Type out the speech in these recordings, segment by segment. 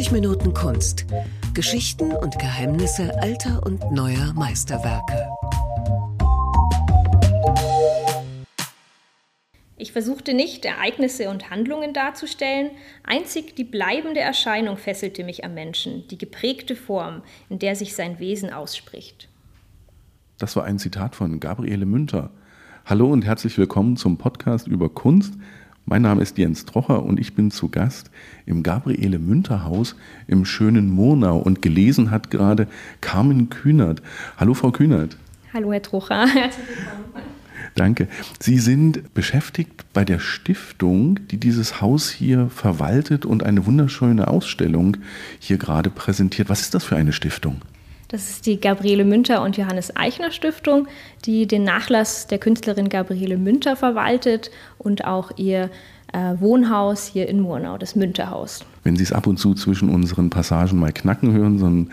90 Minuten Kunst. Geschichten und Geheimnisse alter und neuer Meisterwerke. Ich versuchte nicht, Ereignisse und Handlungen darzustellen, einzig die bleibende Erscheinung fesselte mich am Menschen, die geprägte Form, in der sich sein Wesen ausspricht. Das war ein Zitat von Gabriele Münter. Hallo und herzlich willkommen zum Podcast über Kunst. Mein Name ist Jens Trocher und ich bin zu Gast im Gabriele Münter Haus im schönen Murnau und gelesen hat gerade Carmen Kühnert. Hallo Frau Kühnert. Hallo Herr Trocher, herzlich willkommen. Danke. Sie sind beschäftigt bei der Stiftung, die dieses Haus hier verwaltet und eine wunderschöne Ausstellung hier gerade präsentiert. Was ist das für eine Stiftung? Das ist die Gabriele Münter und Johannes Eichner Stiftung, die den Nachlass der Künstlerin Gabriele Münter verwaltet und auch ihr äh, Wohnhaus hier in Murnau, das Münterhaus. Wenn Sie es ab und zu zwischen unseren Passagen mal knacken hören, sondern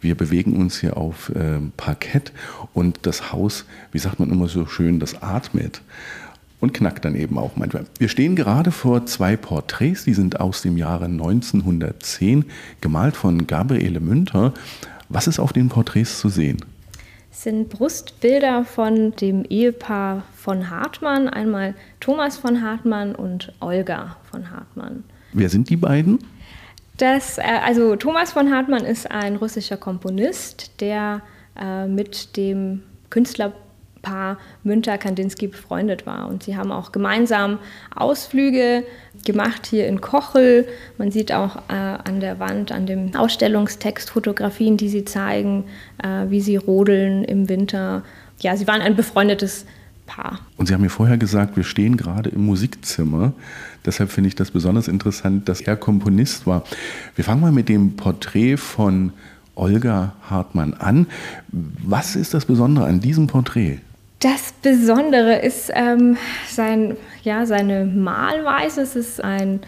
wir bewegen uns hier auf äh, Parkett und das Haus, wie sagt man immer so schön, das atmet und knackt dann eben auch manchmal. Wir stehen gerade vor zwei Porträts, die sind aus dem Jahre 1910, gemalt von Gabriele Münter. Was ist auf den Porträts zu sehen? Es sind Brustbilder von dem Ehepaar von Hartmann, einmal Thomas von Hartmann und Olga von Hartmann. Wer sind die beiden? Das, äh, also Thomas von Hartmann ist ein russischer Komponist, der äh, mit dem Künstler Paar Münter-Kandinsky befreundet war. Und sie haben auch gemeinsam Ausflüge gemacht hier in Kochel. Man sieht auch äh, an der Wand, an dem Ausstellungstext Fotografien, die sie zeigen, äh, wie sie rodeln im Winter. Ja, sie waren ein befreundetes Paar. Und Sie haben mir vorher gesagt, wir stehen gerade im Musikzimmer. Deshalb finde ich das besonders interessant, dass er Komponist war. Wir fangen mal mit dem Porträt von Olga Hartmann an. Was ist das Besondere an diesem Porträt? Das Besondere ist ähm, sein, ja, seine Malweise. Es ist ein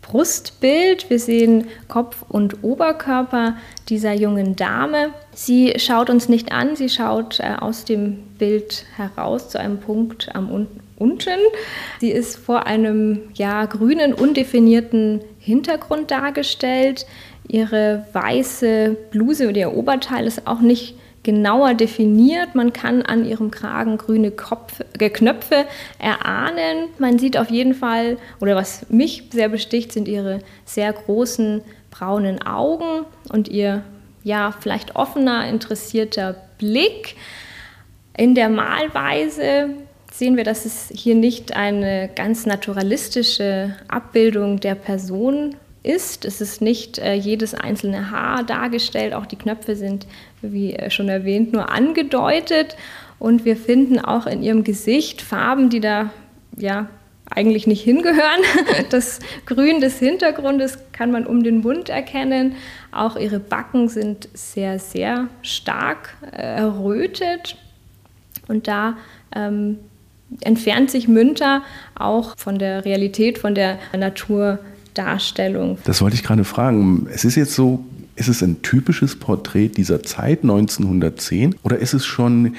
Brustbild. Wir sehen Kopf und Oberkörper dieser jungen Dame. Sie schaut uns nicht an, sie schaut äh, aus dem Bild heraus zu einem Punkt am un unten. Sie ist vor einem ja, grünen, undefinierten Hintergrund dargestellt. Ihre weiße Bluse oder ihr Oberteil ist auch nicht genauer definiert. Man kann an ihrem Kragen grüne Kopf, äh, Knöpfe erahnen. Man sieht auf jeden Fall, oder was mich sehr besticht, sind ihre sehr großen braunen Augen und ihr ja vielleicht offener, interessierter Blick. In der Malweise sehen wir, dass es hier nicht eine ganz naturalistische Abbildung der Person ist. Es ist nicht äh, jedes einzelne Haar dargestellt, auch die Knöpfe sind, wie äh, schon erwähnt, nur angedeutet. Und wir finden auch in ihrem Gesicht Farben, die da ja eigentlich nicht hingehören. Das Grün des Hintergrundes kann man um den Mund erkennen. Auch ihre Backen sind sehr, sehr stark äh, errötet. Und da ähm, entfernt sich Münter auch von der Realität, von der Natur Darstellung. Das wollte ich gerade fragen. Es ist jetzt so, ist es ein typisches Porträt dieser Zeit 1910 oder ist es schon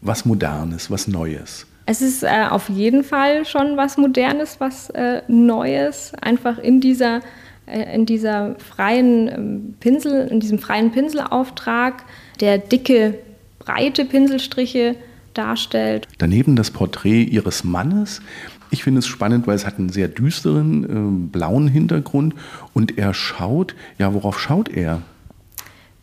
was Modernes, was Neues? Es ist äh, auf jeden Fall schon was Modernes, was äh, Neues, einfach in dieser, äh, in dieser freien ähm, Pinsel, in diesem freien Pinselauftrag, der dicke, breite Pinselstriche darstellt. Daneben das Porträt ihres Mannes. Ich finde es spannend, weil es hat einen sehr düsteren, äh, blauen Hintergrund und er schaut, ja, worauf schaut er?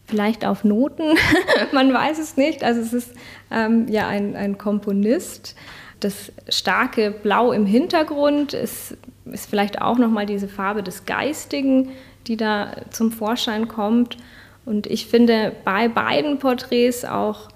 Vielleicht auf Noten, man weiß es nicht. Also es ist ähm, ja ein, ein Komponist. Das starke Blau im Hintergrund ist, ist vielleicht auch nochmal diese Farbe des Geistigen, die da zum Vorschein kommt. Und ich finde bei beiden Porträts auch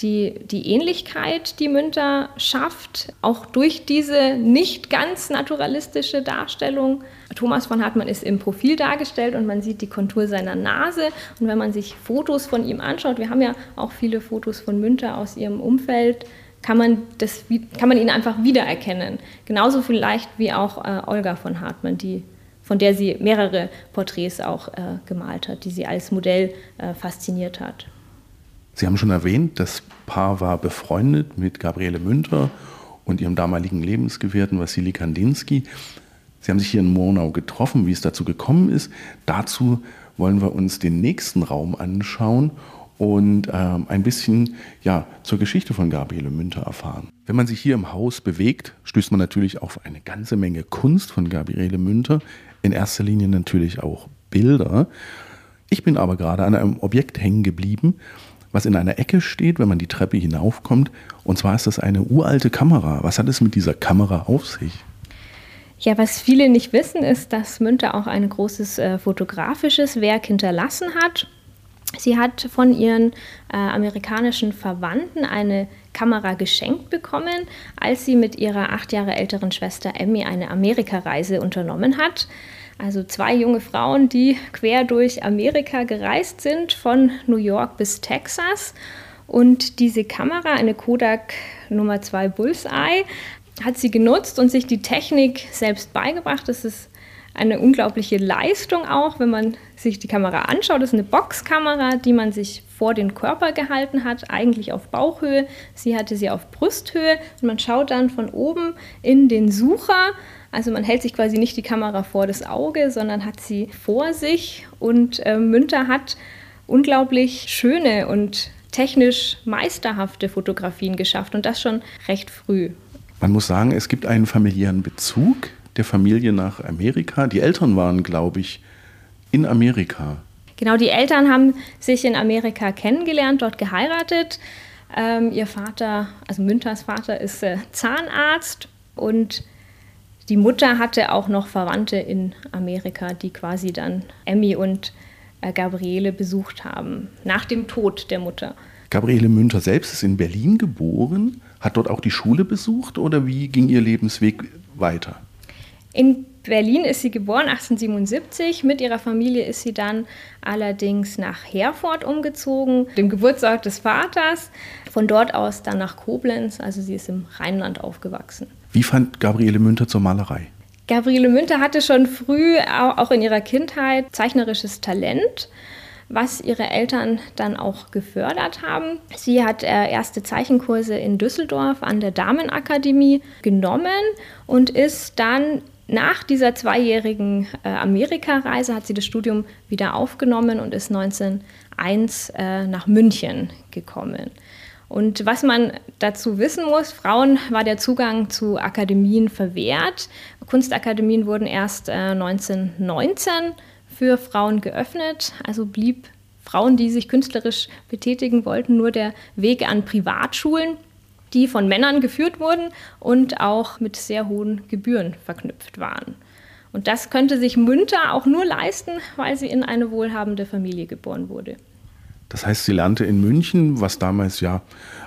die, die Ähnlichkeit, die Münter schafft, auch durch diese nicht ganz naturalistische Darstellung. Thomas von Hartmann ist im Profil dargestellt und man sieht die Kontur seiner Nase. Und wenn man sich Fotos von ihm anschaut, wir haben ja auch viele Fotos von Münter aus ihrem Umfeld, kann man, das, kann man ihn einfach wiedererkennen. Genauso vielleicht wie auch äh, Olga von Hartmann, die, von der sie mehrere Porträts auch äh, gemalt hat, die sie als Modell äh, fasziniert hat. Sie haben schon erwähnt, das Paar war befreundet mit Gabriele Münter und ihrem damaligen Lebensgefährten Wassili Kandinsky. Sie haben sich hier in Murnau getroffen, wie es dazu gekommen ist. Dazu wollen wir uns den nächsten Raum anschauen und ähm, ein bisschen ja, zur Geschichte von Gabriele Münter erfahren. Wenn man sich hier im Haus bewegt, stößt man natürlich auf eine ganze Menge Kunst von Gabriele Münter. In erster Linie natürlich auch Bilder. Ich bin aber gerade an einem Objekt hängen geblieben, was in einer Ecke steht, wenn man die Treppe hinaufkommt. Und zwar ist das eine uralte Kamera. Was hat es mit dieser Kamera auf sich? Ja, was viele nicht wissen, ist, dass Münter auch ein großes äh, fotografisches Werk hinterlassen hat. Sie hat von ihren äh, amerikanischen Verwandten eine Kamera geschenkt bekommen, als sie mit ihrer acht Jahre älteren Schwester Emmy eine Amerikareise unternommen hat. Also zwei junge Frauen, die quer durch Amerika gereist sind, von New York bis Texas. Und diese Kamera, eine Kodak Nummer 2 Bullseye, hat sie genutzt und sich die Technik selbst beigebracht. Das ist eine unglaubliche Leistung auch, wenn man sich die Kamera anschaut. Das ist eine Boxkamera, die man sich vor den Körper gehalten hat, eigentlich auf Bauchhöhe. Sie hatte sie auf Brusthöhe und man schaut dann von oben in den Sucher. Also man hält sich quasi nicht die Kamera vor das Auge, sondern hat sie vor sich. Und äh, Münter hat unglaublich schöne und technisch meisterhafte Fotografien geschafft und das schon recht früh. Man muss sagen, es gibt einen familiären Bezug der Familie nach Amerika. Die Eltern waren, glaube ich, in Amerika. Genau, die Eltern haben sich in Amerika kennengelernt, dort geheiratet. Ähm, ihr Vater, also Münters Vater, ist äh, Zahnarzt und die Mutter hatte auch noch Verwandte in Amerika, die quasi dann Emmy und äh, Gabriele besucht haben, nach dem Tod der Mutter. Gabriele Münter selbst ist in Berlin geboren, hat dort auch die Schule besucht oder wie ging ihr Lebensweg weiter? In Berlin ist sie geboren, 1877. Mit ihrer Familie ist sie dann allerdings nach Herford umgezogen, dem Geburtsort des Vaters. Von dort aus dann nach Koblenz, also sie ist im Rheinland aufgewachsen. Wie fand Gabriele Münter zur Malerei? Gabriele Münter hatte schon früh, auch in ihrer Kindheit, zeichnerisches Talent was ihre Eltern dann auch gefördert haben. Sie hat äh, erste Zeichenkurse in Düsseldorf an der Damenakademie genommen und ist dann nach dieser zweijährigen äh, Amerikareise hat sie das Studium wieder aufgenommen und ist 1901 äh, nach München gekommen. Und was man dazu wissen muss, Frauen war der Zugang zu Akademien verwehrt. Kunstakademien wurden erst äh, 1919 für Frauen geöffnet, also blieb Frauen, die sich künstlerisch betätigen wollten, nur der Weg an Privatschulen die von Männern geführt wurden und auch mit sehr hohen Gebühren verknüpft waren. Und das könnte sich Münter auch nur leisten, weil sie in eine wohlhabende Familie geboren wurde. Das heißt, sie lernte in München, was damals ja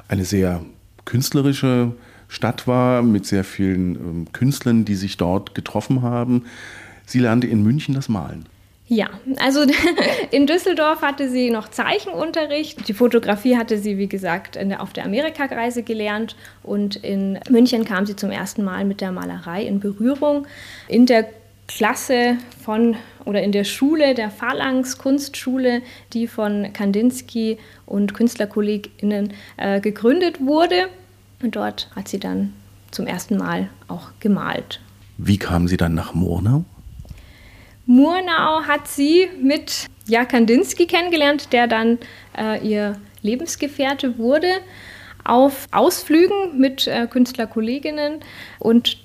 eine sehr künstlerische Stadt war, mit sehr vielen ähm, Künstlern, die sich dort getroffen haben. Sie lernte in München das Malen. Ja, also in Düsseldorf hatte sie noch Zeichenunterricht. Die Fotografie hatte sie, wie gesagt, der, auf der Amerikareise gelernt. Und in München kam sie zum ersten Mal mit der Malerei in Berührung. In der Klasse von oder in der Schule der Phalanx Kunstschule, die von Kandinsky und KünstlerkollegInnen äh, gegründet wurde. Und dort hat sie dann zum ersten Mal auch gemalt. Wie kam sie dann nach Murnau? Murnau hat sie mit Jan Kandinsky kennengelernt, der dann äh, ihr Lebensgefährte wurde, auf Ausflügen mit äh, Künstlerkolleginnen und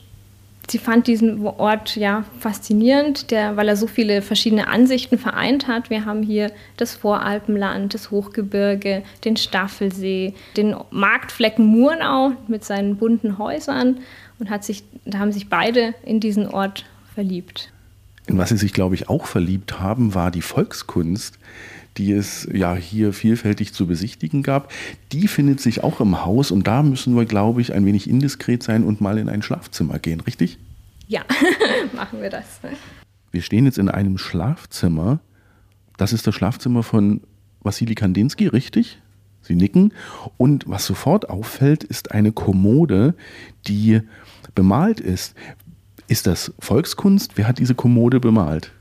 sie fand diesen Ort ja faszinierend, der, weil er so viele verschiedene Ansichten vereint hat. Wir haben hier das Voralpenland, das Hochgebirge, den Staffelsee, den Marktflecken Murnau mit seinen bunten Häusern und hat sich, da haben sich beide in diesen Ort verliebt. In was sie sich, glaube ich, auch verliebt haben, war die Volkskunst, die es ja hier vielfältig zu besichtigen gab. Die findet sich auch im Haus und da müssen wir, glaube ich, ein wenig indiskret sein und mal in ein Schlafzimmer gehen, richtig? Ja, machen wir das. Wir stehen jetzt in einem Schlafzimmer. Das ist das Schlafzimmer von Wassili Kandinsky, richtig? Sie nicken. Und was sofort auffällt, ist eine Kommode, die bemalt ist. Ist das Volkskunst? Wer hat diese Kommode bemalt?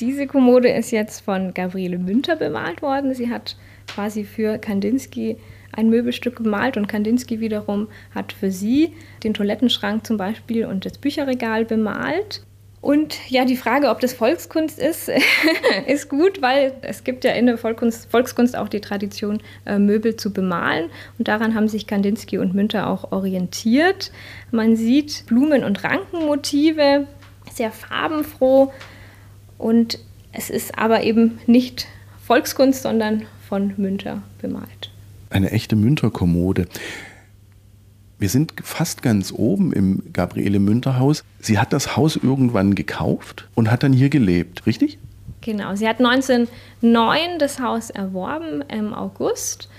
Diese Kommode ist jetzt von Gabriele Münter bemalt worden. Sie hat quasi für Kandinsky ein Möbelstück gemalt und Kandinsky wiederum hat für sie den Toilettenschrank zum Beispiel und das Bücherregal bemalt. Und ja, die Frage, ob das Volkskunst ist, ist gut, weil es gibt ja in der Volkskunst, Volkskunst auch die Tradition, äh, Möbel zu bemalen. Und daran haben sich Kandinsky und Münter auch orientiert. Man sieht Blumen- und Rankenmotive, sehr farbenfroh. Und es ist aber eben nicht Volkskunst, sondern von Münter bemalt. Eine echte Münterkommode. Wir sind fast ganz oben im Gabriele Münter Haus. Sie hat das Haus irgendwann gekauft und hat dann hier gelebt, richtig? Genau, sie hat 1909 das Haus erworben im August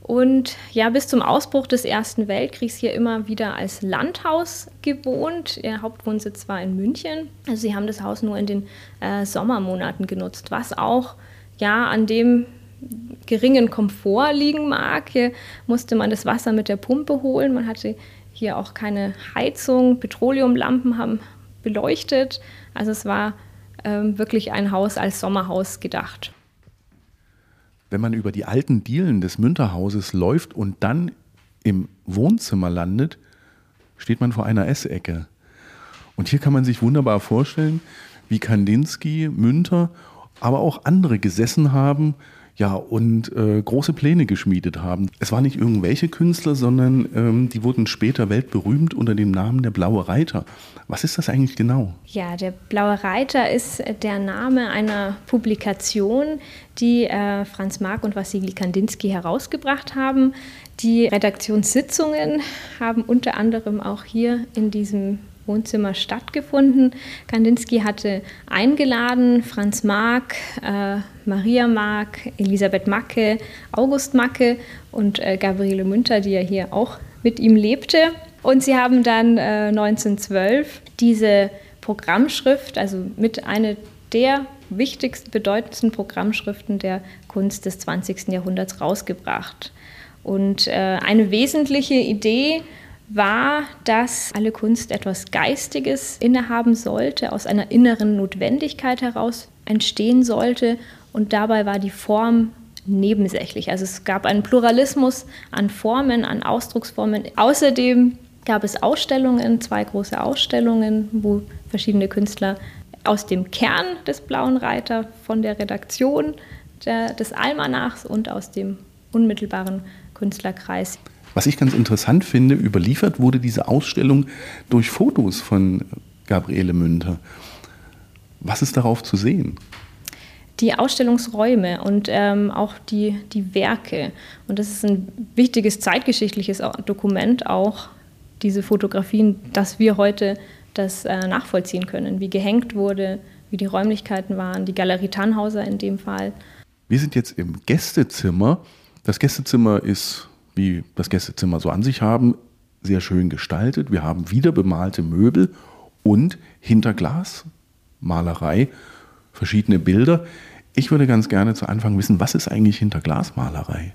und ja, bis zum Ausbruch des Ersten Weltkriegs hier immer wieder als Landhaus gewohnt. Ihr Hauptwohnsitz war in München. Also sie haben das Haus nur in den äh, Sommermonaten genutzt, was auch ja an dem geringen Komfort liegen mag. Hier musste man das Wasser mit der Pumpe holen. Man hatte hier auch keine Heizung. Petroleumlampen haben beleuchtet. Also es war ähm, wirklich ein Haus als Sommerhaus gedacht. Wenn man über die alten Dielen des Münterhauses läuft und dann im Wohnzimmer landet, steht man vor einer Essecke. Und hier kann man sich wunderbar vorstellen, wie Kandinsky, Münter, aber auch andere gesessen haben ja, und äh, große Pläne geschmiedet haben. Es waren nicht irgendwelche Künstler, sondern ähm, die wurden später weltberühmt unter dem Namen der Blaue Reiter. Was ist das eigentlich genau? Ja, der Blaue Reiter ist der Name einer Publikation, die äh, Franz Marc und Wassili Kandinsky herausgebracht haben. Die Redaktionssitzungen haben unter anderem auch hier in diesem Wohnzimmer stattgefunden. Kandinsky hatte eingeladen Franz Marc, äh, Maria Marc, Elisabeth Macke, August Macke und äh, Gabriele Münter, die ja hier auch mit ihm lebte. Und sie haben dann äh, 1912 diese Programmschrift, also mit einer der wichtigsten, bedeutendsten Programmschriften der Kunst des 20. Jahrhunderts rausgebracht. Und äh, eine wesentliche Idee war, dass alle Kunst etwas Geistiges innehaben sollte, aus einer inneren Notwendigkeit heraus entstehen sollte. Und dabei war die Form nebensächlich. Also es gab einen Pluralismus an Formen, an Ausdrucksformen. Außerdem gab es Ausstellungen, zwei große Ausstellungen, wo verschiedene Künstler aus dem Kern des Blauen Reiter, von der Redaktion der, des Almanachs und aus dem unmittelbaren Künstlerkreis was ich ganz interessant finde, überliefert wurde diese Ausstellung durch Fotos von Gabriele Münter. Was ist darauf zu sehen? die Ausstellungsräume und ähm, auch die, die Werke. Und das ist ein wichtiges zeitgeschichtliches Dokument, auch diese Fotografien, dass wir heute das äh, nachvollziehen können, wie gehängt wurde, wie die Räumlichkeiten waren, die Galerie Tannhauser in dem Fall. Wir sind jetzt im Gästezimmer. Das Gästezimmer ist wie das Gästezimmer so an sich haben, sehr schön gestaltet. Wir haben wieder bemalte Möbel und hinter Glasmalerei verschiedene Bilder. Ich würde ganz gerne zu Anfang wissen, was ist eigentlich hinter Glasmalerei?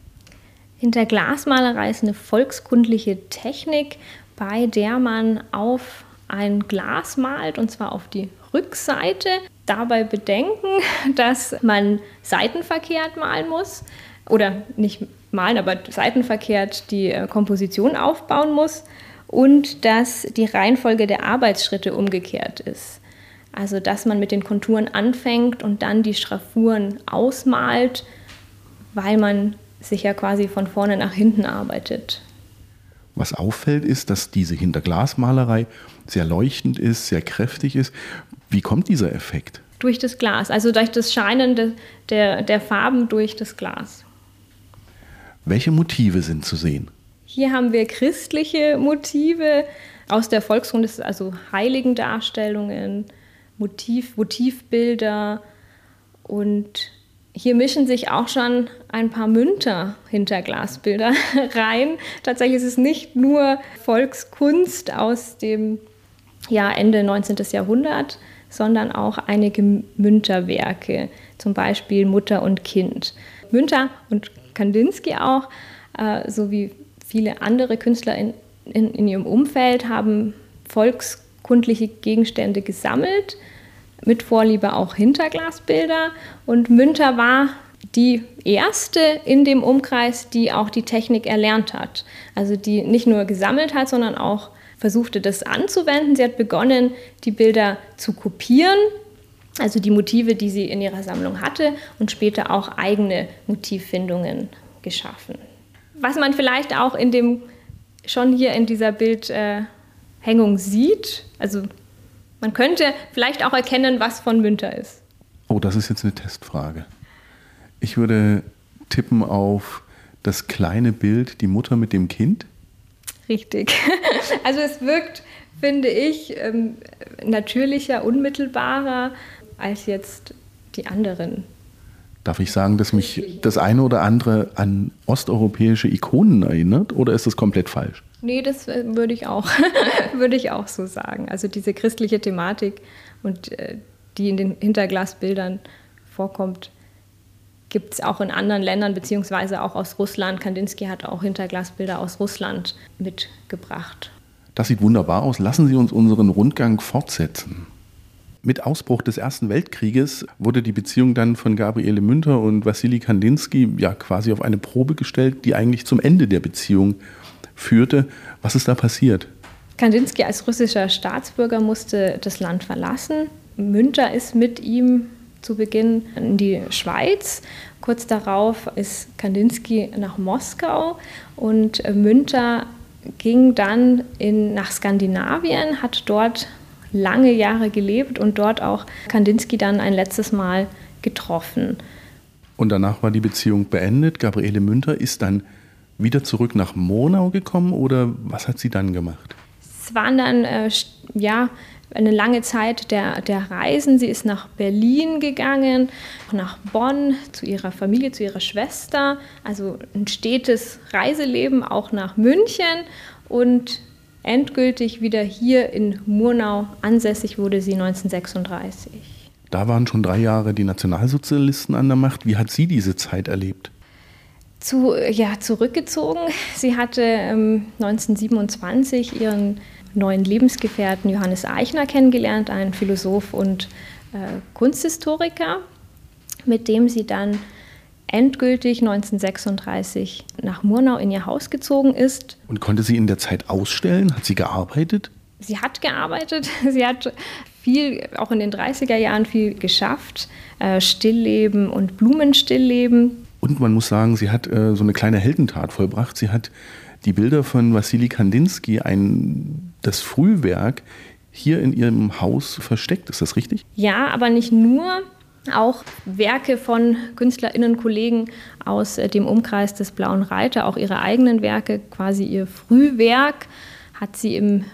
Hinter Glasmalerei ist eine volkskundliche Technik, bei der man auf ein Glas malt und zwar auf die Rückseite. Dabei bedenken, dass man seitenverkehrt malen muss oder nicht malen, aber seitenverkehrt die äh, Komposition aufbauen muss und dass die Reihenfolge der Arbeitsschritte umgekehrt ist. Also dass man mit den Konturen anfängt und dann die Schraffuren ausmalt, weil man sich ja quasi von vorne nach hinten arbeitet. Was auffällt, ist, dass diese Hinterglasmalerei sehr leuchtend ist, sehr kräftig ist. Wie kommt dieser Effekt? Durch das Glas, also durch das Scheinen de, der, der Farben durch das Glas. Welche Motive sind zu sehen? Hier haben wir christliche Motive aus der Volkskunde, also Heiligendarstellungen, Motiv, Motivbilder und hier mischen sich auch schon ein paar Münter hinter Glasbilder rein. Tatsächlich ist es nicht nur Volkskunst aus dem ja, Ende 19. Jahrhundert, sondern auch einige Münterwerke, zum Beispiel Mutter und Kind. Münter und Kandinsky auch, äh, sowie viele andere Künstler in, in, in ihrem Umfeld, haben volkskundliche Gegenstände gesammelt, mit Vorliebe auch Hinterglasbilder. Und Münter war die erste in dem Umkreis, die auch die Technik erlernt hat. Also die nicht nur gesammelt hat, sondern auch versuchte das anzuwenden. Sie hat begonnen, die Bilder zu kopieren, also die Motive, die sie in ihrer Sammlung hatte und später auch eigene Motivfindungen geschaffen. Was man vielleicht auch in dem schon hier in dieser Bildhängung sieht, also man könnte vielleicht auch erkennen, was von Münter ist. Oh, das ist jetzt eine Testfrage. Ich würde tippen auf das kleine Bild, die Mutter mit dem Kind. Richtig. Also es wirkt, finde ich, ähm, natürlicher, unmittelbarer als jetzt die anderen. Darf ich sagen, dass mich das eine oder andere an osteuropäische Ikonen erinnert oder ist das komplett falsch? Nee, das äh, würde ich auch, würde ich auch so sagen. Also diese christliche Thematik und äh, die in den Hinterglasbildern vorkommt, gibt es auch in anderen Ländern, beziehungsweise auch aus Russland. Kandinsky hat auch Hinterglasbilder aus Russland mitgebracht. Das sieht wunderbar aus. Lassen Sie uns unseren Rundgang fortsetzen. Mit Ausbruch des Ersten Weltkrieges wurde die Beziehung dann von Gabriele Münter und Wassili Kandinsky ja quasi auf eine Probe gestellt, die eigentlich zum Ende der Beziehung führte. Was ist da passiert? Kandinsky als russischer Staatsbürger musste das Land verlassen. Münter ist mit ihm zu Beginn in die Schweiz. Kurz darauf ist Kandinsky nach Moskau und Münter ging dann in, nach Skandinavien, hat dort lange Jahre gelebt und dort auch Kandinsky dann ein letztes Mal getroffen. Und danach war die Beziehung beendet. Gabriele Münter ist dann wieder zurück nach Monau gekommen oder was hat sie dann gemacht? Es waren dann äh, ja eine lange Zeit der, der Reisen. Sie ist nach Berlin gegangen, nach Bonn zu ihrer Familie, zu ihrer Schwester. Also ein stetes Reiseleben auch nach München und endgültig wieder hier in Murnau ansässig wurde sie 1936. Da waren schon drei Jahre die Nationalsozialisten an der Macht. Wie hat sie diese Zeit erlebt? Zu, ja, zurückgezogen. Sie hatte ähm, 1927 ihren neuen Lebensgefährten Johannes Eichner kennengelernt, einen Philosoph und äh, Kunsthistoriker, mit dem sie dann endgültig 1936 nach Murnau in ihr Haus gezogen ist. Und konnte sie in der Zeit ausstellen? Hat sie gearbeitet? Sie hat gearbeitet. Sie hat viel, auch in den 30er Jahren viel geschafft. Äh, Stillleben und Blumenstillleben. Und man muss sagen, sie hat äh, so eine kleine Heldentat vollbracht. Sie hat die Bilder von Wassili Kandinsky, ein, das Frühwerk, hier in ihrem Haus versteckt. Ist das richtig? Ja, aber nicht nur. Auch Werke von KünstlerInnen, Kollegen aus äh, dem Umkreis des Blauen Reiter, auch ihre eigenen Werke, quasi ihr Frühwerk, hat sie im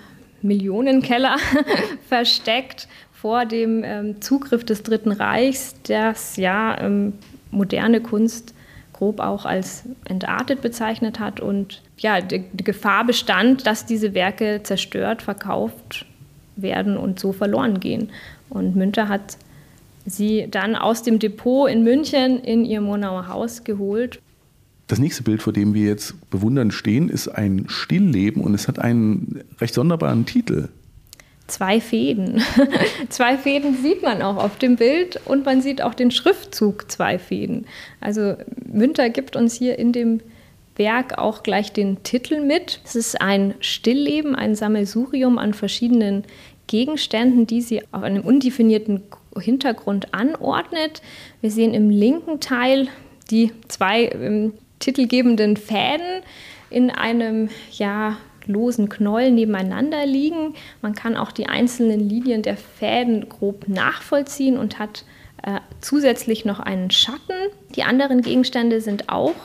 Millionenkeller versteckt vor dem ähm, Zugriff des Dritten Reichs, das ja ähm, moderne Kunst grob auch als entartet bezeichnet hat und ja, die, die Gefahr bestand, dass diese Werke zerstört, verkauft werden und so verloren gehen. Und Münter hat sie dann aus dem Depot in München in ihr Monauer Haus geholt. Das nächste Bild, vor dem wir jetzt bewundern stehen, ist ein Stillleben und es hat einen recht sonderbaren Titel zwei Fäden. zwei Fäden sieht man auch auf dem Bild und man sieht auch den Schriftzug zwei Fäden. Also Münter gibt uns hier in dem Werk auch gleich den Titel mit. Es ist ein Stillleben, ein Sammelsurium an verschiedenen Gegenständen, die sie auf einem undefinierten Hintergrund anordnet. Wir sehen im linken Teil die zwei ähm, titelgebenden Fäden in einem ja, losen Knollen nebeneinander liegen. Man kann auch die einzelnen Linien der Fäden grob nachvollziehen und hat äh, zusätzlich noch einen Schatten. Die anderen Gegenstände sind auch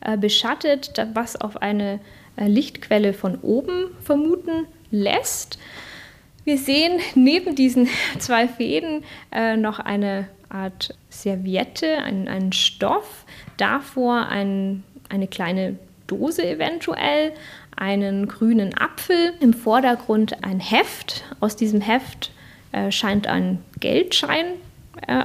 äh, beschattet, was auf eine äh, Lichtquelle von oben vermuten lässt. Wir sehen neben diesen zwei Fäden äh, noch eine Art Serviette, einen, einen Stoff, davor ein, eine kleine Dose eventuell, einen grünen Apfel, im Vordergrund ein Heft. Aus diesem Heft äh, scheint ein Geldschein, äh,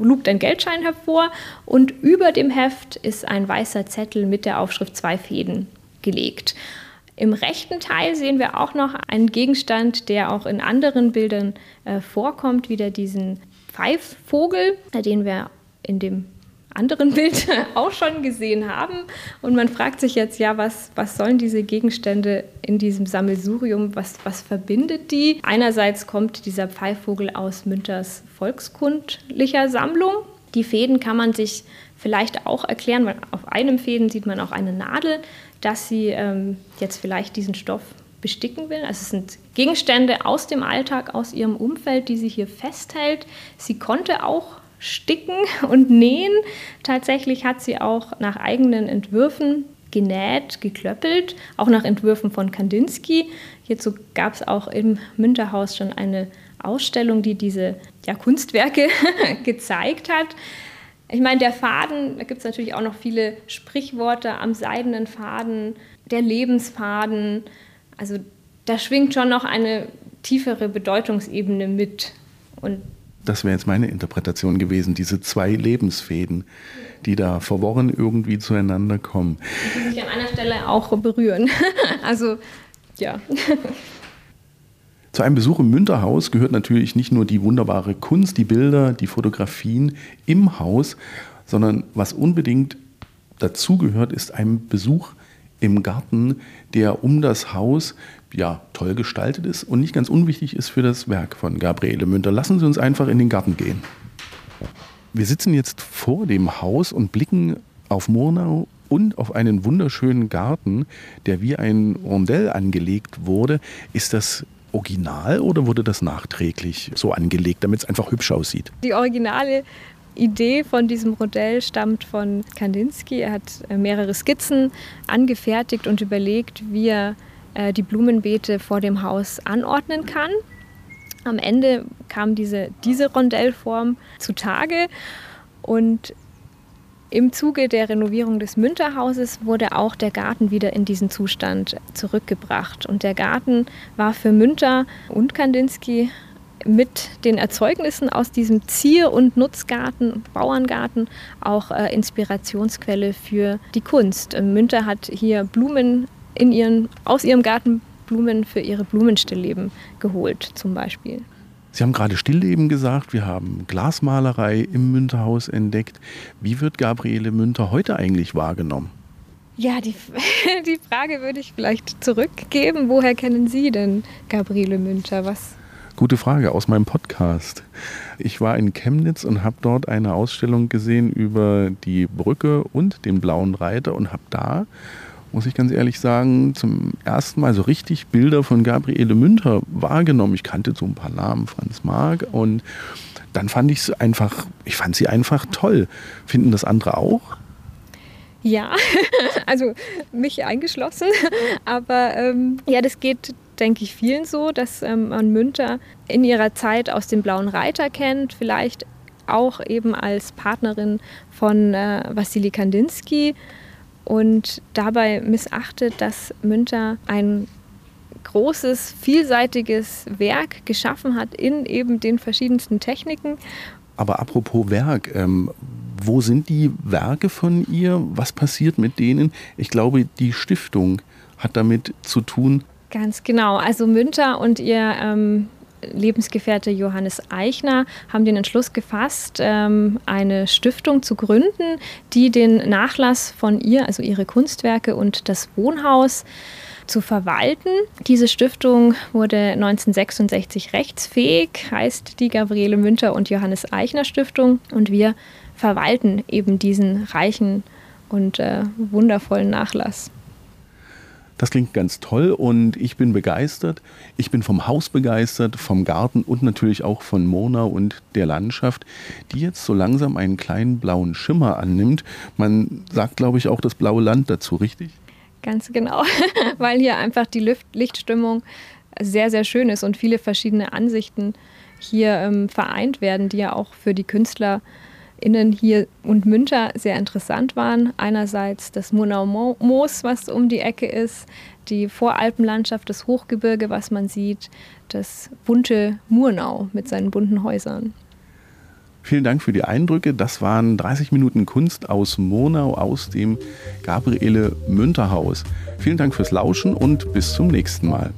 lugt ein Geldschein hervor und über dem Heft ist ein weißer Zettel mit der Aufschrift zwei Fäden gelegt. Im rechten Teil sehen wir auch noch einen Gegenstand, der auch in anderen Bildern äh, vorkommt, wieder diesen Pfeifvogel, den wir in dem anderen Bild auch schon gesehen haben. Und man fragt sich jetzt, ja, was, was sollen diese Gegenstände in diesem Sammelsurium, was, was verbindet die? Einerseits kommt dieser Pfeifvogel aus Münters volkskundlicher Sammlung. Die Fäden kann man sich vielleicht auch erklären, weil auf einem Fäden sieht man auch eine Nadel, dass sie ähm, jetzt vielleicht diesen Stoff besticken will. Also es sind Gegenstände aus dem Alltag, aus ihrem Umfeld, die sie hier festhält. Sie konnte auch sticken und nähen. Tatsächlich hat sie auch nach eigenen Entwürfen genäht, geklöppelt, auch nach Entwürfen von Kandinsky. Hierzu gab es auch im Münterhaus schon eine Ausstellung, die diese ja, Kunstwerke gezeigt hat. Ich meine, der Faden, da gibt es natürlich auch noch viele Sprichworte am seidenen Faden, der Lebensfaden. Also da schwingt schon noch eine tiefere Bedeutungsebene mit. Und das wäre jetzt meine Interpretation gewesen, diese zwei Lebensfäden, die da verworren irgendwie zueinander kommen. Die sich an einer Stelle auch berühren. also, ja. Zu einem Besuch im Münterhaus gehört natürlich nicht nur die wunderbare Kunst, die Bilder, die Fotografien im Haus, sondern was unbedingt dazugehört, ist ein Besuch im Garten, der um das Haus ja, toll gestaltet ist und nicht ganz unwichtig ist für das Werk von Gabriele Münter. Lassen Sie uns einfach in den Garten gehen. Wir sitzen jetzt vor dem Haus und blicken auf Murnau und auf einen wunderschönen Garten, der wie ein Rondell angelegt wurde. Ist das original oder wurde das nachträglich so angelegt, damit es einfach hübsch aussieht? Die originale Idee von diesem Rondell stammt von Kandinsky. Er hat äh, mehrere Skizzen angefertigt und überlegt, wie er äh, die Blumenbeete vor dem Haus anordnen kann. Am Ende kam diese, diese Rondellform zutage und im Zuge der Renovierung des Münterhauses wurde auch der Garten wieder in diesen Zustand zurückgebracht. Und der Garten war für Münter und Kandinsky mit den Erzeugnissen aus diesem Zier- und Nutzgarten, Bauerngarten, auch äh, Inspirationsquelle für die Kunst. Münter hat hier Blumen in ihren, aus ihrem Garten Blumen für ihre Blumenstillleben geholt, zum Beispiel. Sie haben gerade Stillleben gesagt, wir haben Glasmalerei im Münterhaus entdeckt. Wie wird Gabriele Münter heute eigentlich wahrgenommen? Ja, die, die Frage würde ich vielleicht zurückgeben. Woher kennen Sie denn Gabriele Münter? Was? Gute Frage aus meinem Podcast. Ich war in Chemnitz und habe dort eine Ausstellung gesehen über die Brücke und den blauen Reiter und habe da muss ich ganz ehrlich sagen, zum ersten Mal so richtig Bilder von Gabriele Münter wahrgenommen. Ich kannte so ein paar Namen, Franz Marc und dann fand ich es einfach, ich fand sie einfach toll. Finden das andere auch? Ja, also mich eingeschlossen. Aber ähm, ja, das geht, denke ich, vielen so, dass ähm, man Münter in ihrer Zeit aus dem Blauen Reiter kennt, vielleicht auch eben als Partnerin von äh, Wassili Kandinsky und dabei missachtet, dass Münter ein großes, vielseitiges Werk geschaffen hat in eben den verschiedensten Techniken. Aber apropos Werk, ähm, wo sind die Werke von ihr? Was passiert mit denen? Ich glaube, die Stiftung hat damit zu tun. Ganz genau. Also Münter und ihr ähm, Lebensgefährte Johannes Eichner haben den Entschluss gefasst, ähm, eine Stiftung zu gründen, die den Nachlass von ihr, also ihre Kunstwerke und das Wohnhaus zu verwalten. Diese Stiftung wurde 1966 rechtsfähig, heißt die Gabriele Münter und Johannes Eichner Stiftung und wir verwalten eben diesen reichen und äh, wundervollen Nachlass. Das klingt ganz toll und ich bin begeistert. Ich bin vom Haus begeistert, vom Garten und natürlich auch von Mona und der Landschaft, die jetzt so langsam einen kleinen blauen Schimmer annimmt. Man sagt, glaube ich, auch das blaue Land dazu, richtig? Ganz genau, weil hier einfach die Lichtstimmung sehr, sehr schön ist und viele verschiedene Ansichten hier ähm, vereint werden, die ja auch für die Künstler innen hier und Münter sehr interessant waren. Einerseits das Murnau-Moos, was um die Ecke ist, die Voralpenlandschaft, das Hochgebirge, was man sieht, das bunte Murnau mit seinen bunten Häusern. Vielen Dank für die Eindrücke. Das waren 30 Minuten Kunst aus Murnau, aus dem Gabriele Münterhaus. Vielen Dank fürs Lauschen und bis zum nächsten Mal.